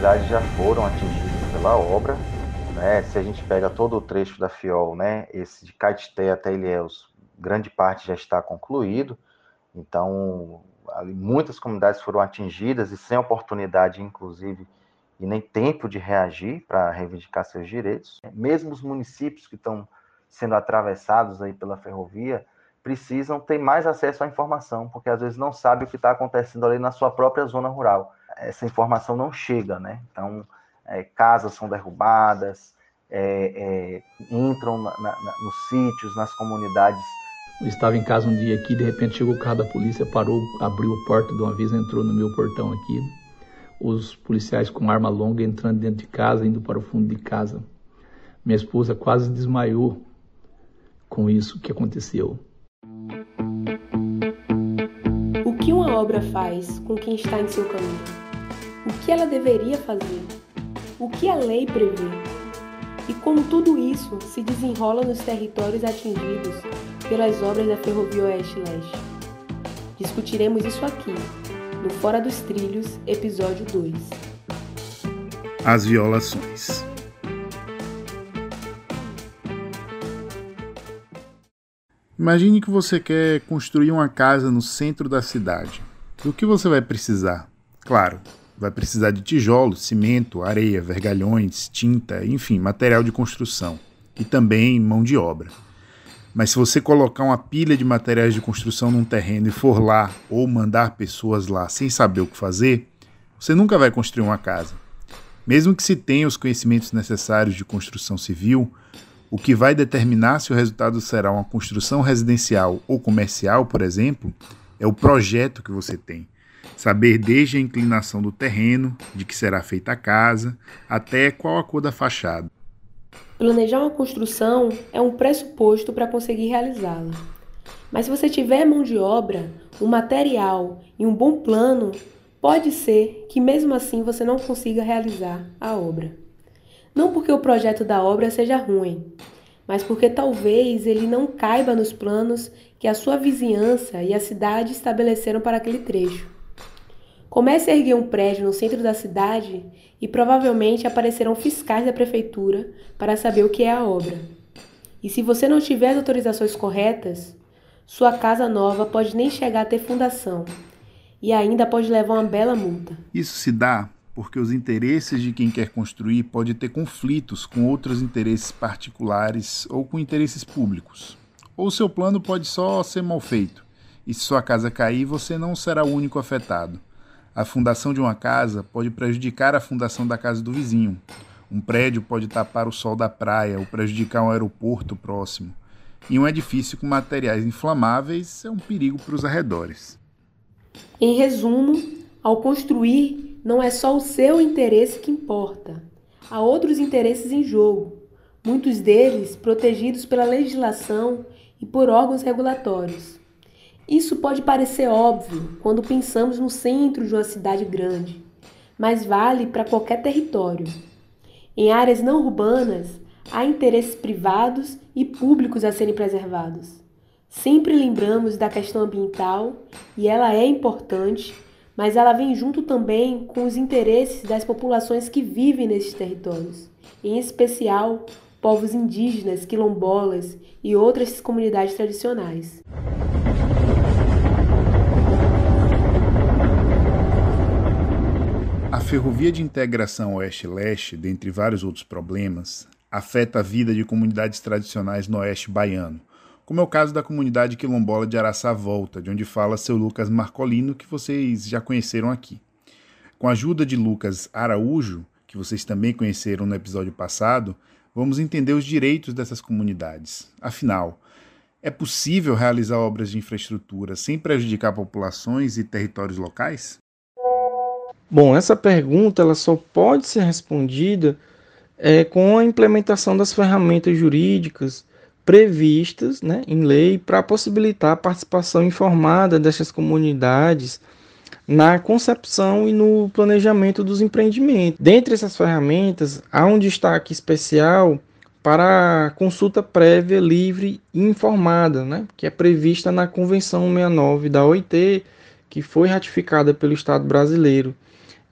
comunidades já foram atingidas pela obra. Né? Se a gente pega todo o trecho da Fiol, né? esse de Caeté até Ilhéus, grande parte já está concluído. Então, muitas comunidades foram atingidas e sem oportunidade, inclusive, e nem tempo de reagir para reivindicar seus direitos. Mesmo os municípios que estão sendo atravessados aí pela ferrovia precisam ter mais acesso à informação, porque às vezes não sabe o que está acontecendo ali na sua própria zona rural. Essa informação não chega, né? Então, é, casas são derrubadas, é, é, entram na, na, nos sítios, nas comunidades. Eu estava em casa um dia aqui, de repente chegou o carro da polícia, parou, abriu a porta de uma vez, entrou no meu portão aqui. Os policiais com arma longa entrando dentro de casa, indo para o fundo de casa. Minha esposa quase desmaiou com isso que aconteceu. O que uma obra faz com quem está em seu caminho? O que ela deveria fazer? O que a lei prevê? E como tudo isso se desenrola nos territórios atingidos pelas obras da Ferrovia Oeste-Leste? Discutiremos isso aqui, no Fora dos Trilhos, episódio 2. As violações. Imagine que você quer construir uma casa no centro da cidade. Do que você vai precisar? Claro, vai precisar de tijolos, cimento, areia, vergalhões, tinta, enfim, material de construção e também mão de obra. Mas se você colocar uma pilha de materiais de construção num terreno e for lá ou mandar pessoas lá sem saber o que fazer, você nunca vai construir uma casa. Mesmo que se tenha os conhecimentos necessários de construção civil, o que vai determinar se o resultado será uma construção residencial ou comercial, por exemplo, é o projeto que você tem. Saber desde a inclinação do terreno, de que será feita a casa, até qual a cor da fachada. Planejar uma construção é um pressuposto para conseguir realizá-la. Mas se você tiver mão de obra, um material e um bom plano, pode ser que mesmo assim você não consiga realizar a obra. Não porque o projeto da obra seja ruim, mas porque talvez ele não caiba nos planos que a sua vizinhança e a cidade estabeleceram para aquele trecho. Comece a erguer um prédio no centro da cidade e provavelmente aparecerão fiscais da prefeitura para saber o que é a obra. E se você não tiver as autorizações corretas, sua casa nova pode nem chegar a ter fundação e ainda pode levar uma bela multa. Isso se dá porque os interesses de quem quer construir pode ter conflitos com outros interesses particulares ou com interesses públicos. Ou seu plano pode só ser mal feito, e se sua casa cair, você não será o único afetado. A fundação de uma casa pode prejudicar a fundação da casa do vizinho. Um prédio pode tapar o sol da praia ou prejudicar um aeroporto próximo. E um edifício com materiais inflamáveis é um perigo para os arredores. Em resumo, ao construir, não é só o seu interesse que importa. Há outros interesses em jogo, muitos deles protegidos pela legislação e por órgãos regulatórios. Isso pode parecer óbvio quando pensamos no centro de uma cidade grande, mas vale para qualquer território. Em áreas não urbanas, há interesses privados e públicos a serem preservados. Sempre lembramos da questão ambiental e ela é importante mas ela vem junto também com os interesses das populações que vivem nesses territórios, em especial povos indígenas, quilombolas e outras comunidades tradicionais. A ferrovia de integração oeste-leste, dentre vários outros problemas, afeta a vida de comunidades tradicionais no oeste baiano, como é o caso da comunidade quilombola de Araçá Volta, de onde fala seu Lucas Marcolino, que vocês já conheceram aqui. Com a ajuda de Lucas Araújo, que vocês também conheceram no episódio passado, vamos entender os direitos dessas comunidades. Afinal, é possível realizar obras de infraestrutura sem prejudicar populações e territórios locais? Bom, essa pergunta ela só pode ser respondida é, com a implementação das ferramentas jurídicas previstas né, em lei para possibilitar a participação informada dessas comunidades na concepção e no planejamento dos empreendimentos. Dentre essas ferramentas, há um destaque especial para a consulta prévia, livre e informada, né, que é prevista na Convenção 69 da OIT, que foi ratificada pelo Estado brasileiro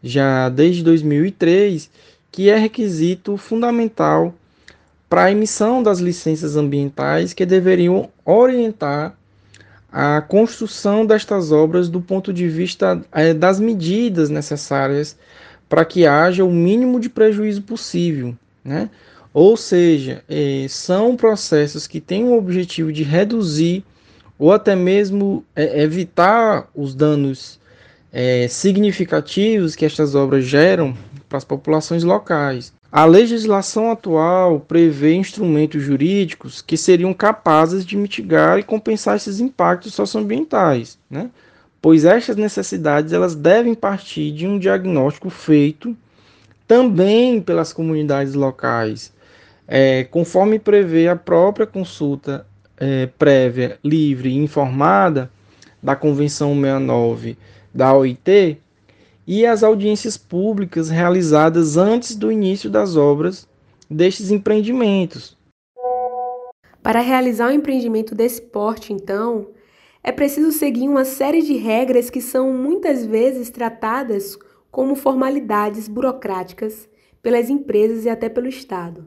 já desde 2003, que é requisito fundamental para a emissão das licenças ambientais que deveriam orientar a construção destas obras do ponto de vista é, das medidas necessárias para que haja o mínimo de prejuízo possível, né? Ou seja, é, são processos que têm o objetivo de reduzir ou até mesmo é, evitar os danos é, significativos que estas obras geram para as populações locais. A legislação atual prevê instrumentos jurídicos que seriam capazes de mitigar e compensar esses impactos socioambientais, né? pois estas necessidades elas devem partir de um diagnóstico feito também pelas comunidades locais, é, conforme prevê a própria consulta é, prévia, livre e informada da Convenção 69 da OIT e as audiências públicas realizadas antes do início das obras destes empreendimentos. Para realizar um empreendimento desse porte, então, é preciso seguir uma série de regras que são muitas vezes tratadas como formalidades burocráticas pelas empresas e até pelo Estado.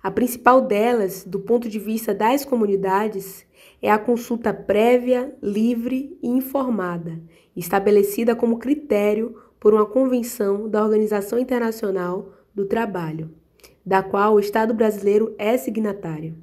A principal delas, do ponto de vista das comunidades, é a consulta prévia, livre e informada, estabelecida como critério por uma convenção da Organização Internacional do Trabalho, da qual o Estado brasileiro é signatário.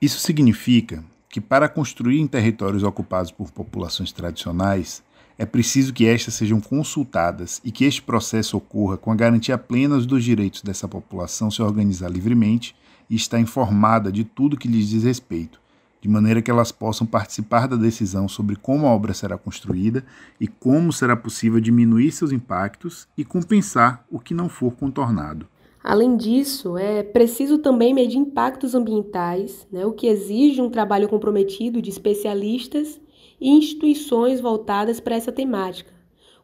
Isso significa que, para construir em territórios ocupados por populações tradicionais, é preciso que estas sejam consultadas e que este processo ocorra com a garantia plena dos direitos dessa população se organizar livremente e estar informada de tudo que lhes diz respeito, de maneira que elas possam participar da decisão sobre como a obra será construída e como será possível diminuir seus impactos e compensar o que não for contornado. Além disso, é preciso também medir impactos ambientais, né, o que exige um trabalho comprometido de especialistas e instituições voltadas para essa temática,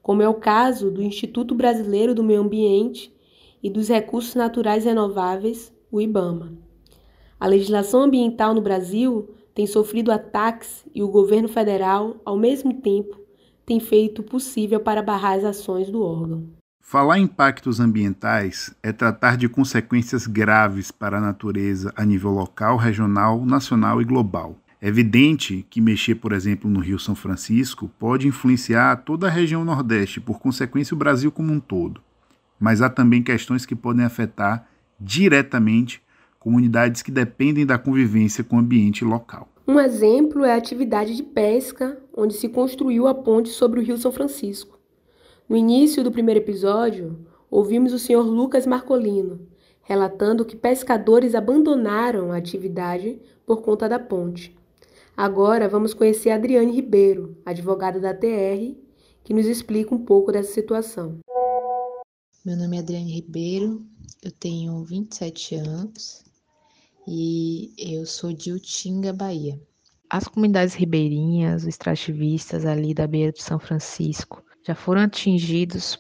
como é o caso do Instituto Brasileiro do Meio Ambiente e dos Recursos Naturais Renováveis, o IBAMA. A legislação ambiental no Brasil tem sofrido ataques e o governo federal, ao mesmo tempo, tem feito o possível para barrar as ações do órgão. Falar em impactos ambientais é tratar de consequências graves para a natureza a nível local, regional, nacional e global. É evidente que mexer, por exemplo, no Rio São Francisco pode influenciar toda a região Nordeste, por consequência, o Brasil como um todo. Mas há também questões que podem afetar diretamente comunidades que dependem da convivência com o ambiente local. Um exemplo é a atividade de pesca, onde se construiu a ponte sobre o Rio São Francisco. No início do primeiro episódio, ouvimos o Sr. Lucas Marcolino relatando que pescadores abandonaram a atividade por conta da ponte. Agora vamos conhecer a Adriane Ribeiro, advogada da TR, que nos explica um pouco dessa situação. Meu nome é Adriane Ribeiro, eu tenho 27 anos e eu sou de Utinga, Bahia. As comunidades ribeirinhas, os extrativistas ali da beira do São Francisco já foram atingidos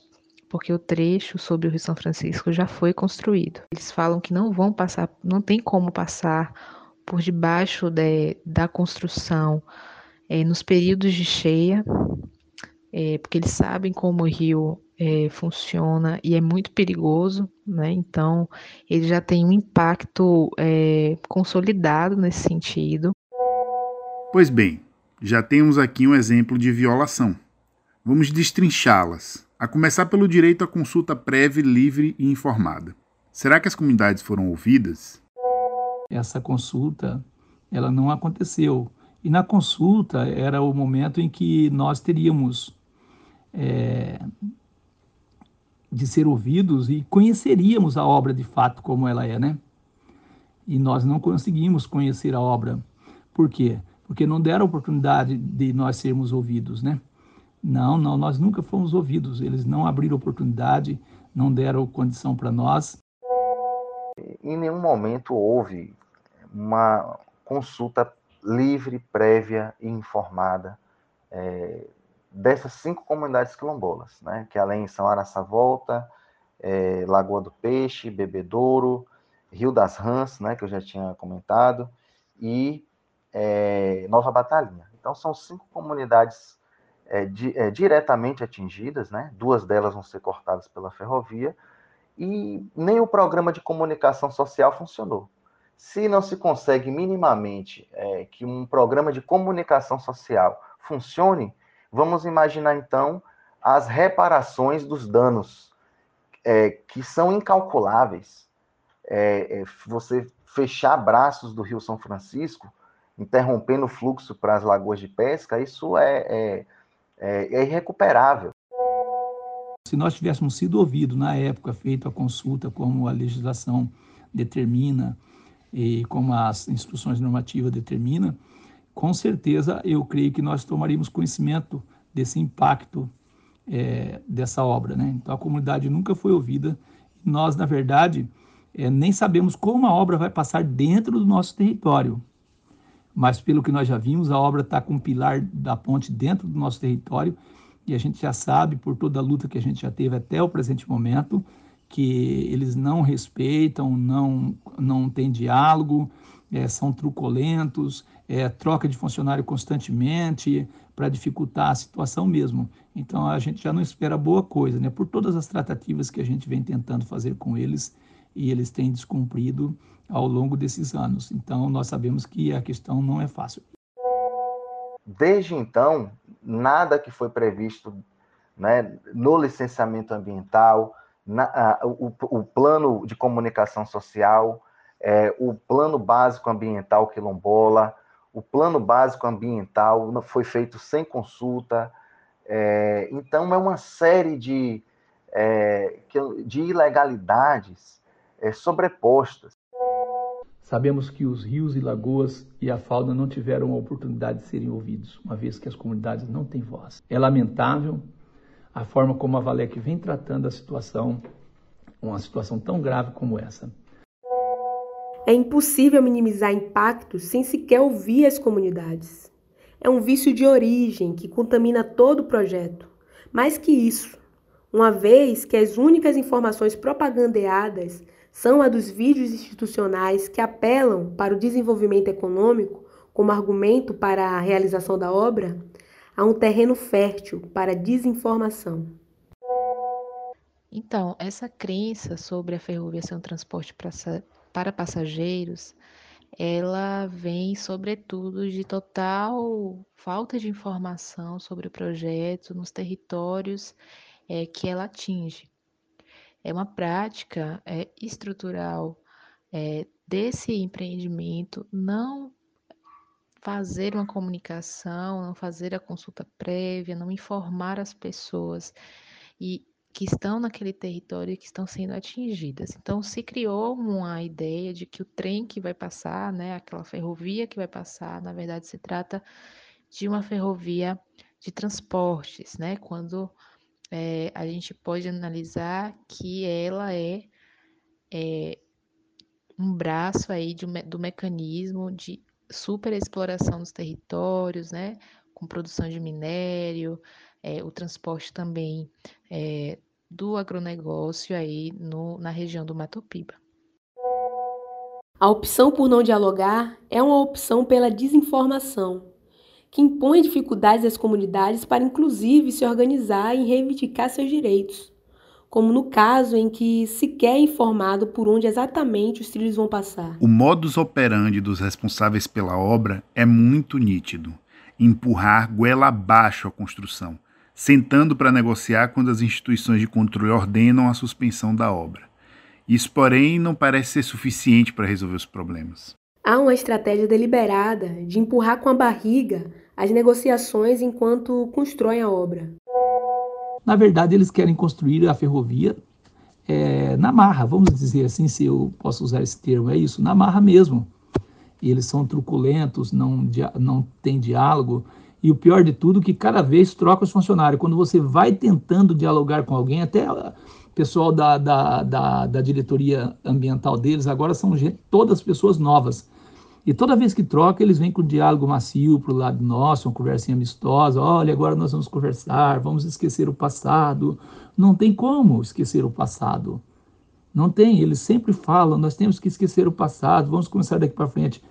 porque o trecho sobre o Rio São Francisco já foi construído. Eles falam que não vão passar, não tem como passar por debaixo de, da construção é, nos períodos de cheia, é, porque eles sabem como o rio é, funciona e é muito perigoso, né? Então ele já tem um impacto é, consolidado nesse sentido. Pois bem, já temos aqui um exemplo de violação. Vamos destrinchá-las, a começar pelo direito à consulta prévia, livre e informada. Será que as comunidades foram ouvidas? essa consulta ela não aconteceu. E na consulta era o momento em que nós teríamos é, de ser ouvidos e conheceríamos a obra de fato como ela é, né? E nós não conseguimos conhecer a obra. Por quê? Porque não deram oportunidade de nós sermos ouvidos, né? Não, não, nós nunca fomos ouvidos. Eles não abriram oportunidade, não deram condição para nós. Em nenhum momento houve uma consulta livre, prévia e informada é, dessas cinco comunidades quilombolas, né, que além são Araçá Volta, é, Lagoa do Peixe, Bebedouro, Rio das Rãs, né, que eu já tinha comentado, e é, Nova Batalhinha. Então são cinco comunidades é, di, é, diretamente atingidas, né? duas delas vão ser cortadas pela ferrovia, e nem o programa de comunicação social funcionou. Se não se consegue minimamente é, que um programa de comunicação social funcione, vamos imaginar então as reparações dos danos, é, que são incalculáveis. É, é você fechar braços do Rio São Francisco, interrompendo o fluxo para as lagoas de pesca, isso é, é, é, é irrecuperável. Se nós tivéssemos sido ouvidos na época, feito a consulta, como a legislação determina e como as instruções normativas determinam, com certeza eu creio que nós tomaríamos conhecimento desse impacto é, dessa obra. Né? Então a comunidade nunca foi ouvida. Nós, na verdade, é, nem sabemos como a obra vai passar dentro do nosso território. Mas pelo que nós já vimos, a obra está com um pilar da ponte dentro do nosso território e a gente já sabe, por toda a luta que a gente já teve até o presente momento, que eles não respeitam, não, não têm diálogo, é, são truculentos, é, troca de funcionário constantemente para dificultar a situação mesmo. Então a gente já não espera boa coisa, né? Por todas as tratativas que a gente vem tentando fazer com eles e eles têm descumprido ao longo desses anos. Então nós sabemos que a questão não é fácil. Desde então, nada que foi previsto né, no licenciamento ambiental, na, a, o, o, plano de comunicação social, é, o plano básico ambiental quilombola, o plano básico ambiental foi feito sem consulta. É, então, é uma série de, é, de ilegalidades é, sobrepostas. Sabemos que os rios e lagoas e a fauna não tiveram a oportunidade de serem ouvidos, uma vez que as comunidades não têm voz. É lamentável a forma como a Valec vem tratando a situação, uma situação tão grave como essa. É impossível minimizar impactos sem sequer ouvir as comunidades. É um vício de origem que contamina todo o projeto. Mais que isso, uma vez que as únicas informações propagandeadas são a dos vídeos institucionais que apelam para o desenvolvimento econômico como argumento para a realização da obra, há um terreno fértil para desinformação. Então, essa crença sobre a ferrovia ser um transporte para passageiros, ela vem sobretudo de total falta de informação sobre o projeto nos territórios é, que ela atinge. É uma prática é, estrutural é, desse empreendimento não fazer uma comunicação, não fazer a consulta prévia, não informar as pessoas e que estão naquele território e que estão sendo atingidas. Então se criou uma ideia de que o trem que vai passar, né, aquela ferrovia que vai passar, na verdade se trata de uma ferrovia de transportes, né? Quando é, a gente pode analisar que ela é, é um braço aí de, do mecanismo de superexploração dos territórios, né, com produção de minério, é, o transporte também é, do agronegócio aí no, na região do Mato Piba. A opção por não dialogar é uma opção pela desinformação, que impõe dificuldades às comunidades para, inclusive, se organizar e reivindicar seus direitos, como no caso em que sequer é informado por onde exatamente os trilhos vão passar. O modus operandi dos responsáveis pela obra é muito nítido: empurrar goela abaixo a construção, sentando para negociar quando as instituições de controle ordenam a suspensão da obra. Isso, porém, não parece ser suficiente para resolver os problemas. Há uma estratégia deliberada de empurrar com a barriga as negociações enquanto constroem a obra. Na verdade, eles querem construir a ferrovia é, na marra, vamos dizer assim, se eu posso usar esse termo, é isso, na marra mesmo. E eles são truculentos, não, não tem diálogo. E o pior de tudo, que cada vez troca os funcionários. Quando você vai tentando dialogar com alguém, até o pessoal da, da, da, da diretoria ambiental deles agora são todas pessoas novas. E toda vez que troca, eles vêm com diálogo macio para o lado nosso, uma conversinha amistosa. Olha, agora nós vamos conversar, vamos esquecer o passado. Não tem como esquecer o passado. Não tem. Eles sempre falam, nós temos que esquecer o passado, vamos começar daqui para frente.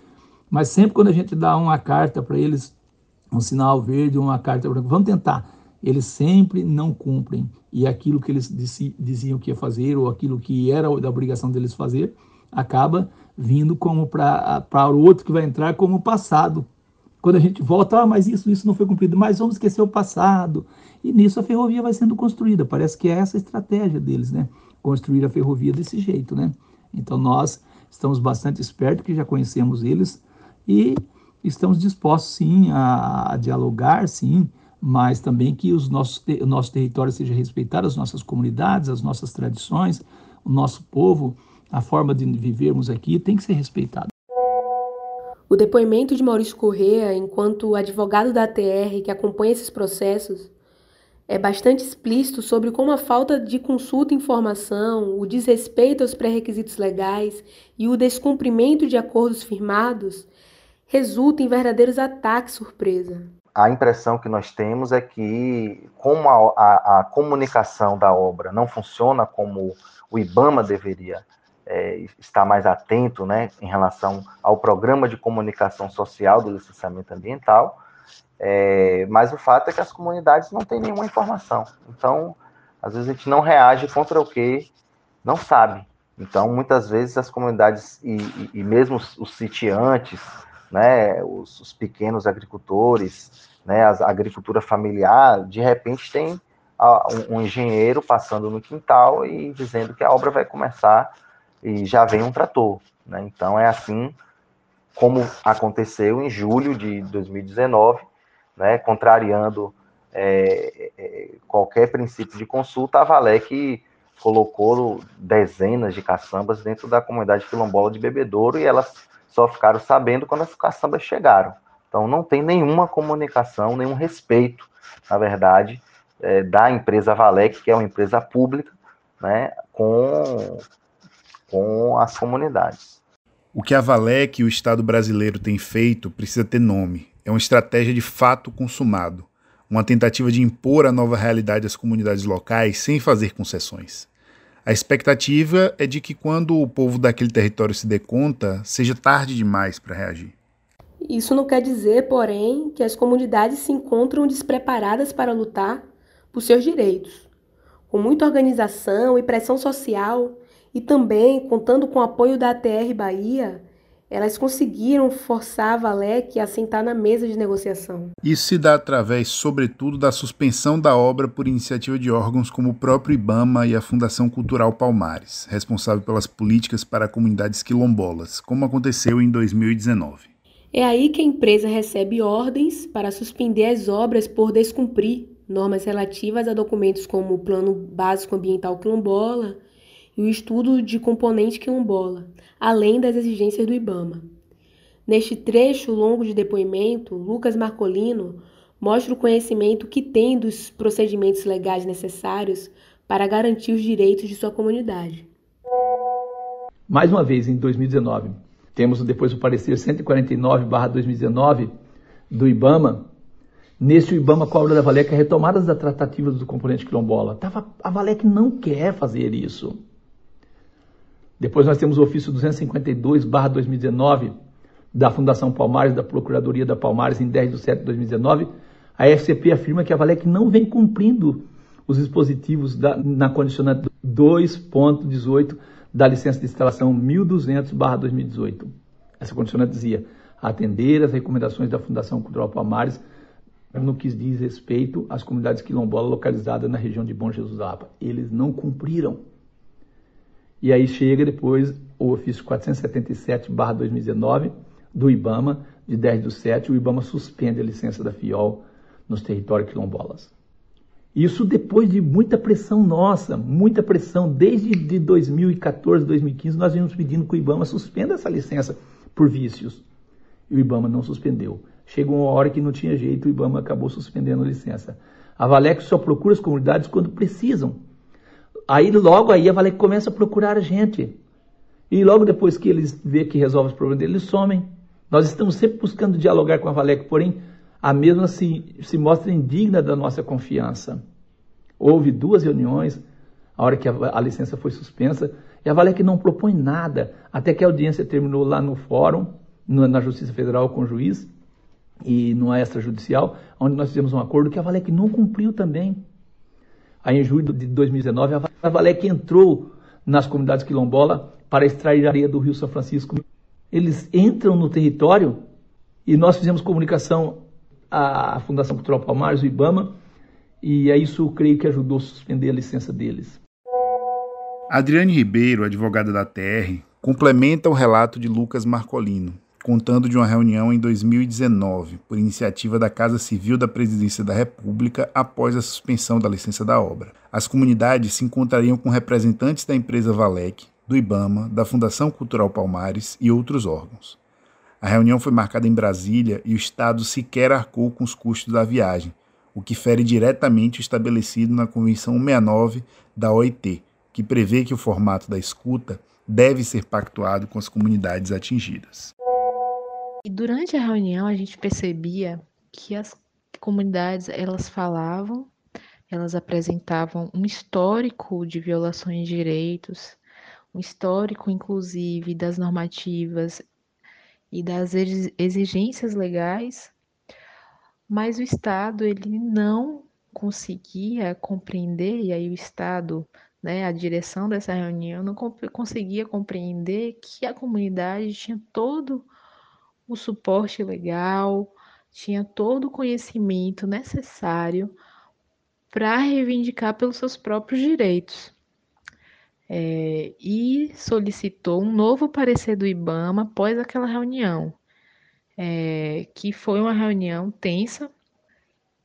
Mas sempre quando a gente dá uma carta para eles um sinal verde, uma carta branca. Vamos tentar. Eles sempre não cumprem. E aquilo que eles diziam que ia fazer, ou aquilo que era da obrigação deles fazer, acaba vindo como para o outro que vai entrar como passado. Quando a gente volta, ah, mas isso, isso não foi cumprido, mas vamos esquecer o passado. E nisso a ferrovia vai sendo construída. Parece que é essa a estratégia deles, né? Construir a ferrovia desse jeito, né? Então nós estamos bastante espertos, que já conhecemos eles, e estamos dispostos sim a, a dialogar, sim, mas também que os nossos, o nosso território seja respeitado, as nossas comunidades, as nossas tradições, o nosso povo, a forma de vivermos aqui tem que ser respeitado. O depoimento de Maurício Correa, enquanto advogado da ATR que acompanha esses processos, é bastante explícito sobre como a falta de consulta e informação, o desrespeito aos pré-requisitos legais e o descumprimento de acordos firmados resulta em verdadeiros ataques surpresa. A impressão que nós temos é que, como a, a, a comunicação da obra não funciona como o IBAMA deveria é, estar mais atento né, em relação ao programa de comunicação social do licenciamento ambiental, é, mas o fato é que as comunidades não têm nenhuma informação. Então, às vezes a gente não reage contra o que não sabe. Então, muitas vezes as comunidades e, e, e mesmo os, sitiantes, né, os, os, pequenos agricultores, né, a agricultura familiar, de repente tem um, um engenheiro passando no quintal e dizendo que a obra vai começar e já vem um trator. Né? Então, é assim como aconteceu em julho de 2019, né, contrariando é, é, qualquer princípio de consulta, a Valec colocou dezenas de caçambas dentro da comunidade quilombola de Bebedouro e elas só ficaram sabendo quando as caçambas chegaram. Então não tem nenhuma comunicação, nenhum respeito, na verdade, é, da empresa Valec, que é uma empresa pública, né, com, com as comunidades. O que a Valec e o Estado brasileiro têm feito precisa ter nome é uma estratégia de fato consumado, uma tentativa de impor a nova realidade às comunidades locais sem fazer concessões. A expectativa é de que quando o povo daquele território se dê conta, seja tarde demais para reagir. Isso não quer dizer, porém, que as comunidades se encontram despreparadas para lutar por seus direitos. Com muita organização e pressão social, e também contando com o apoio da ATR Bahia, elas conseguiram forçar a Valec a sentar na mesa de negociação. Isso se dá através, sobretudo, da suspensão da obra por iniciativa de órgãos como o próprio IBAMA e a Fundação Cultural Palmares, responsável pelas políticas para comunidades quilombolas, como aconteceu em 2019. É aí que a empresa recebe ordens para suspender as obras por descumprir normas relativas a documentos como o Plano Básico Ambiental Quilombola, e o estudo de componente quilombola, além das exigências do IBAMA. Neste trecho longo de depoimento, Lucas Marcolino mostra o conhecimento que tem dos procedimentos legais necessários para garantir os direitos de sua comunidade. Mais uma vez, em 2019, temos depois o parecer 149/2019 do IBAMA. Nesse IBAMA cobra da Valec retomadas das tratativas do componente quilombola. A Valec não quer fazer isso. Depois nós temos o ofício 252/2019 da Fundação Palmares, da Procuradoria da Palmares, em 10 de setembro de 2019. A FCP afirma que a Valec não vem cumprindo os dispositivos da, na condicionante 2.18 da licença de instalação 1200/2018. Essa condicionante dizia atender as recomendações da Fundação Cultural Palmares no que diz respeito às comunidades quilombolas localizadas na região de Bom Jesus da Apa. Eles não cumpriram. E aí chega depois o ofício 477-2019 do IBAMA, de 10 do 7, o IBAMA suspende a licença da FIOL nos territórios quilombolas. Isso depois de muita pressão nossa, muita pressão. Desde de 2014, 2015, nós vimos pedindo que o IBAMA suspenda essa licença por vícios. E o IBAMA não suspendeu. Chegou uma hora que não tinha jeito, o IBAMA acabou suspendendo a licença. A Valex só procura as comunidades quando precisam. Aí logo aí a Valec começa a procurar a gente. E logo depois que eles vê que resolve os problemas deles, eles somem. Nós estamos sempre buscando dialogar com a Valec, porém a mesma se, se mostra indigna da nossa confiança. Houve duas reuniões, a hora que a, a licença foi suspensa, e a Valec não propõe nada, até que a audiência terminou lá no fórum, no, na Justiça Federal com o juiz, e numa extrajudicial, onde nós fizemos um acordo que a Valec não cumpriu também. Aí em julho de 2019, a Valec entrou nas comunidades quilombolas para extrair areia do Rio São Francisco. Eles entram no território e nós fizemos comunicação à Fundação Cultural Palmares, o IBAMA, e é isso creio que ajudou a suspender a licença deles. Adriane Ribeiro, advogada da TR, complementa o relato de Lucas Marcolino, contando de uma reunião em 2019, por iniciativa da Casa Civil da Presidência da República após a suspensão da licença da obra. As comunidades se encontrariam com representantes da empresa Valec, do IBAMA, da Fundação Cultural Palmares e outros órgãos. A reunião foi marcada em Brasília e o Estado sequer arcou com os custos da viagem, o que fere diretamente o estabelecido na Convenção 169 da OIT, que prevê que o formato da escuta deve ser pactuado com as comunidades atingidas. E durante a reunião a gente percebia que as comunidades elas falavam, elas apresentavam um histórico de violações de direitos, um histórico inclusive das normativas e das exigências legais mas o Estado ele não conseguia compreender, e aí o Estado, né, a direção dessa reunião não conseguia compreender que a comunidade tinha todo o suporte legal, tinha todo o conhecimento necessário para reivindicar pelos seus próprios direitos. É, e solicitou um novo parecer do IBAMA após aquela reunião é, que foi uma reunião tensa,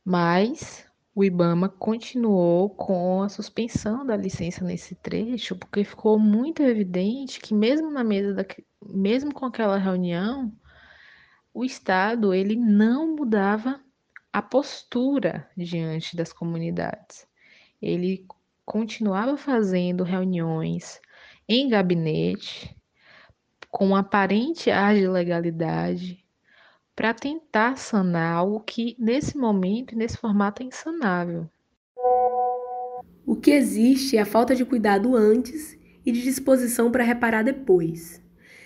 mas o IBAMA continuou com a suspensão da licença nesse trecho, porque ficou muito evidente que mesmo na mesa da, mesmo com aquela reunião, o Estado ele não mudava a postura diante das comunidades. Ele continuava fazendo reuniões em gabinete com aparente ar de legalidade, para tentar sanar algo que, nesse momento e nesse formato, é insanável. O que existe é a falta de cuidado antes e de disposição para reparar depois.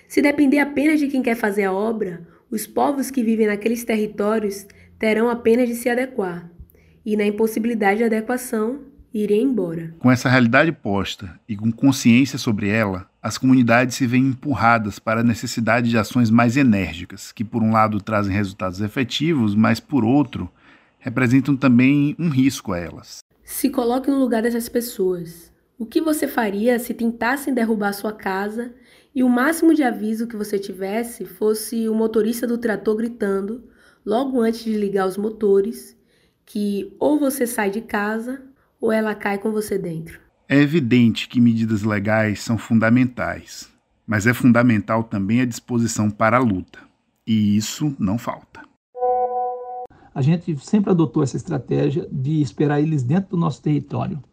Se depender apenas de quem quer fazer a obra, os povos que vivem naqueles territórios terão apenas de se adequar, e na impossibilidade de adequação, irem embora. Com essa realidade posta e com consciência sobre ela, as comunidades se veem empurradas para a necessidade de ações mais enérgicas, que por um lado trazem resultados efetivos, mas por outro representam também um risco a elas. Se coloque no lugar dessas pessoas. O que você faria se tentassem derrubar sua casa e o máximo de aviso que você tivesse fosse o motorista do trator gritando, logo antes de ligar os motores, que ou você sai de casa ou ela cai com você dentro? É evidente que medidas legais são fundamentais, mas é fundamental também a disposição para a luta. E isso não falta. A gente sempre adotou essa estratégia de esperar eles dentro do nosso território.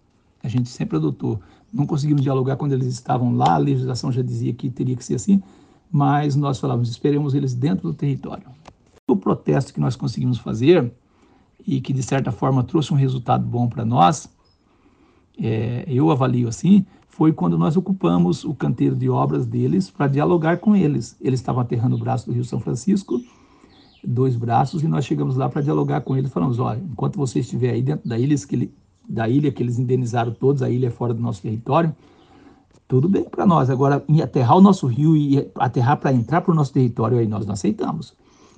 A gente sempre adotou. Não conseguimos dialogar quando eles estavam lá, a legislação já dizia que teria que ser assim, mas nós falávamos, esperemos eles dentro do território. O protesto que nós conseguimos fazer e que de certa forma trouxe um resultado bom para nós é, eu avalio assim, foi quando nós ocupamos o canteiro de obras deles para dialogar com eles. Eles estavam aterrando o braço do Rio São Francisco, dois braços, e nós chegamos lá para dialogar com eles. Falamos: olha, enquanto você estiver aí dentro da ilha, da ilha que eles indenizaram todos, a ilha é fora do nosso território, tudo bem para nós. Agora, aterrar o nosso rio e aterrar para entrar para o nosso território, aí nós não aceitamos.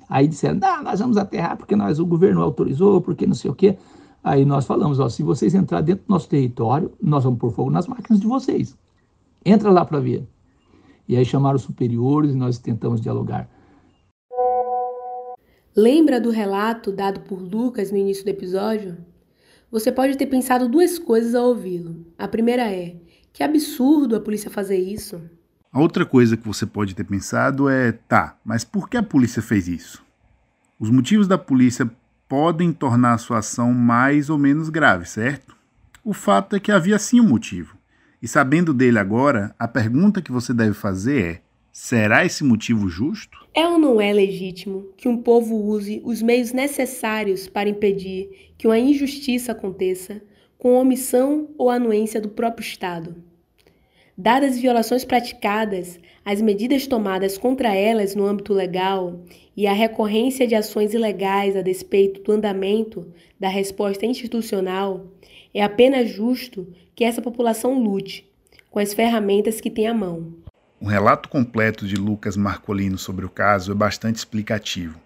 Aí disseram: não, nós vamos aterrar porque nós, o governo autorizou, porque não sei o quê. Aí nós falamos, ó, se vocês entrar dentro do nosso território, nós vamos pôr fogo nas máquinas de vocês. Entra lá para ver. E aí chamaram os superiores e nós tentamos dialogar. Lembra do relato dado por Lucas no início do episódio? Você pode ter pensado duas coisas ao ouvi-lo. A primeira é: que absurdo a polícia fazer isso. A outra coisa que você pode ter pensado é: tá, mas por que a polícia fez isso? Os motivos da polícia podem tornar a sua ação mais ou menos grave, certo? O fato é que havia sim um motivo. E sabendo dele agora, a pergunta que você deve fazer é: será esse motivo justo? É ou não é legítimo que um povo use os meios necessários para impedir que uma injustiça aconteça com omissão ou anuência do próprio Estado? Dadas as violações praticadas, as medidas tomadas contra elas no âmbito legal e a recorrência de ações ilegais a despeito do andamento da resposta institucional, é apenas justo que essa população lute com as ferramentas que tem à mão. Um relato completo de Lucas Marcolino sobre o caso é bastante explicativo.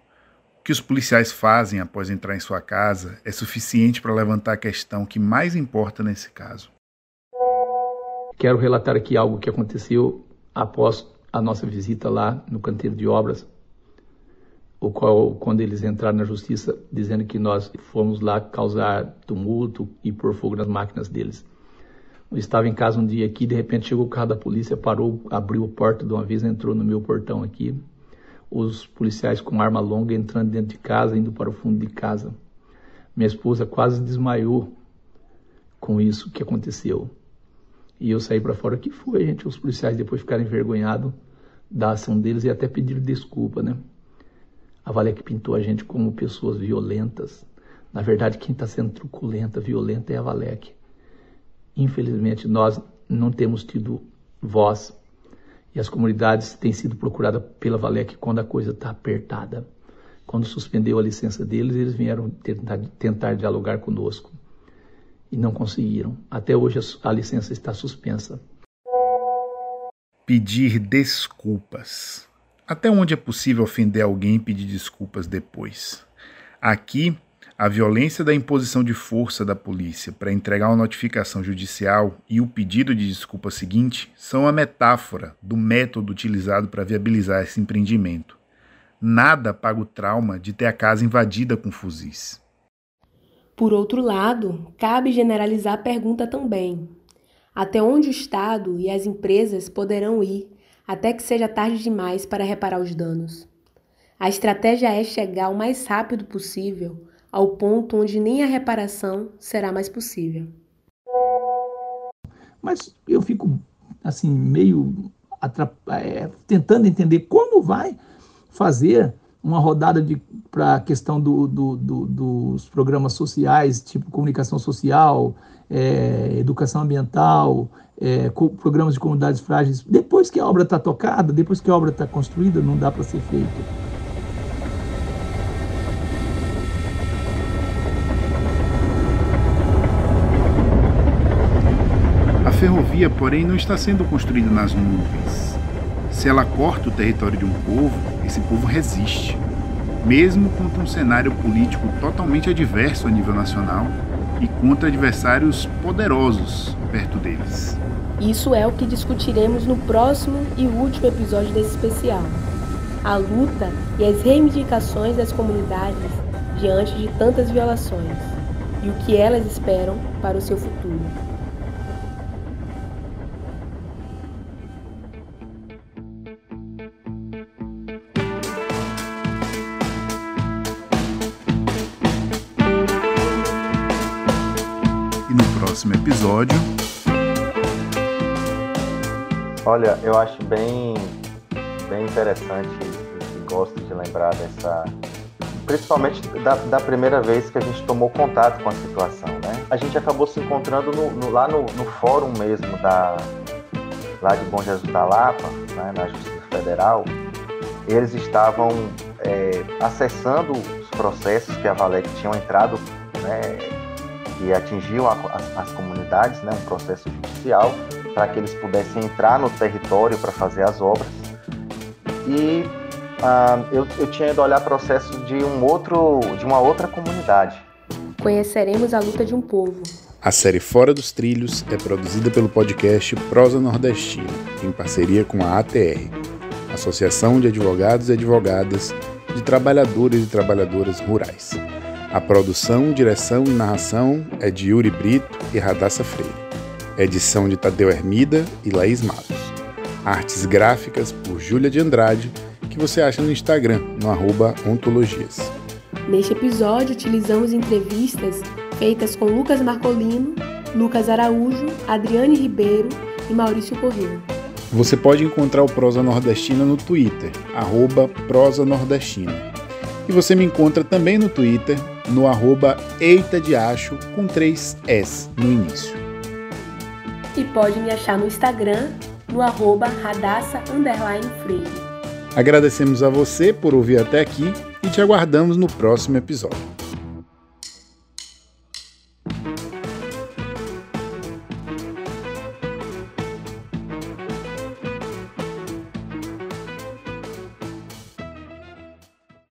O que os policiais fazem após entrar em sua casa é suficiente para levantar a questão que mais importa nesse caso. Quero relatar aqui algo que aconteceu após a nossa visita lá no canteiro de obras, o qual, quando eles entraram na justiça, dizendo que nós fomos lá causar tumulto e pôr fogo nas máquinas deles. Eu estava em casa um dia aqui, de repente chegou o carro da polícia, parou, abriu a porta de uma vez, entrou no meu portão aqui. Os policiais com arma longa entrando dentro de casa, indo para o fundo de casa. Minha esposa quase desmaiou com isso que aconteceu. E eu saí para fora. O que foi, gente? Os policiais depois ficaram envergonhados da ação deles e até pediram desculpa, né? A Valek pintou a gente como pessoas violentas. Na verdade, quem está sendo truculenta, violenta é a Valek infelizmente, nós não temos tido voz e as comunidades têm sido procuradas pela Valec quando a coisa está apertada. Quando suspendeu a licença deles, eles vieram tentar, tentar dialogar conosco e não conseguiram. Até hoje a, a licença está suspensa. Pedir desculpas. Até onde é possível ofender alguém e pedir desculpas depois? Aqui a violência da imposição de força da polícia para entregar uma notificação judicial e o pedido de desculpa seguinte são a metáfora do método utilizado para viabilizar esse empreendimento. Nada paga o trauma de ter a casa invadida com fuzis. Por outro lado, cabe generalizar a pergunta também: até onde o Estado e as empresas poderão ir até que seja tarde demais para reparar os danos? A estratégia é chegar o mais rápido possível ao ponto onde nem a reparação será mais possível. Mas eu fico assim meio é, tentando entender como vai fazer uma rodada para a questão do, do, do, dos programas sociais, tipo comunicação social, é, educação ambiental, é, programas de comunidades frágeis. Depois que a obra está tocada, depois que a obra está construída, não dá para ser feito. Ferrovia, porém, não está sendo construída nas nuvens. Se ela corta o território de um povo, esse povo resiste, mesmo contra um cenário político totalmente adverso a nível nacional e contra adversários poderosos perto deles. Isso é o que discutiremos no próximo e último episódio desse especial. A luta e as reivindicações das comunidades diante de tantas violações e o que elas esperam para o seu futuro. Episódio. Olha, eu acho bem, bem interessante e gosto de lembrar dessa. Principalmente da, da, primeira vez que a gente tomou contato com a situação, né? A gente acabou se encontrando no, no, lá no, no, fórum mesmo da, lá de Bom Jesus da Lapa, né, na Justiça Federal. Eles estavam é, acessando os processos que a Valec tinham entrado né, que atingiam a, as, as, comunidades, né, um processo judicial, para que eles pudessem entrar no território para fazer as obras. E ah, eu, eu tinha ido olhar processo de um outro, de uma outra comunidade. Conheceremos a luta de um povo. A série Fora dos Trilhos é produzida pelo podcast Prosa Nordestina, em parceria com a ATR, Associação de Advogados e Advogadas de Trabalhadores e Trabalhadoras Rurais. A produção, direção e narração é de Yuri Brito e Radassa Freire. Edição de Tadeu Hermida e Laís Matos. Artes gráficas por Júlia de Andrade, que você acha no Instagram, no arroba ontologias. Neste episódio, utilizamos entrevistas feitas com Lucas Marcolino, Lucas Araújo, Adriane Ribeiro e Maurício Corrêa. Você pode encontrar o Prosa Nordestina no Twitter, arroba Prosa Nordestina. E você me encontra também no Twitter, no arroba Eita de Acho com três S no início. E pode me achar no Instagram, no arroba radassa freire. Agradecemos a você por ouvir até aqui e te aguardamos no próximo episódio.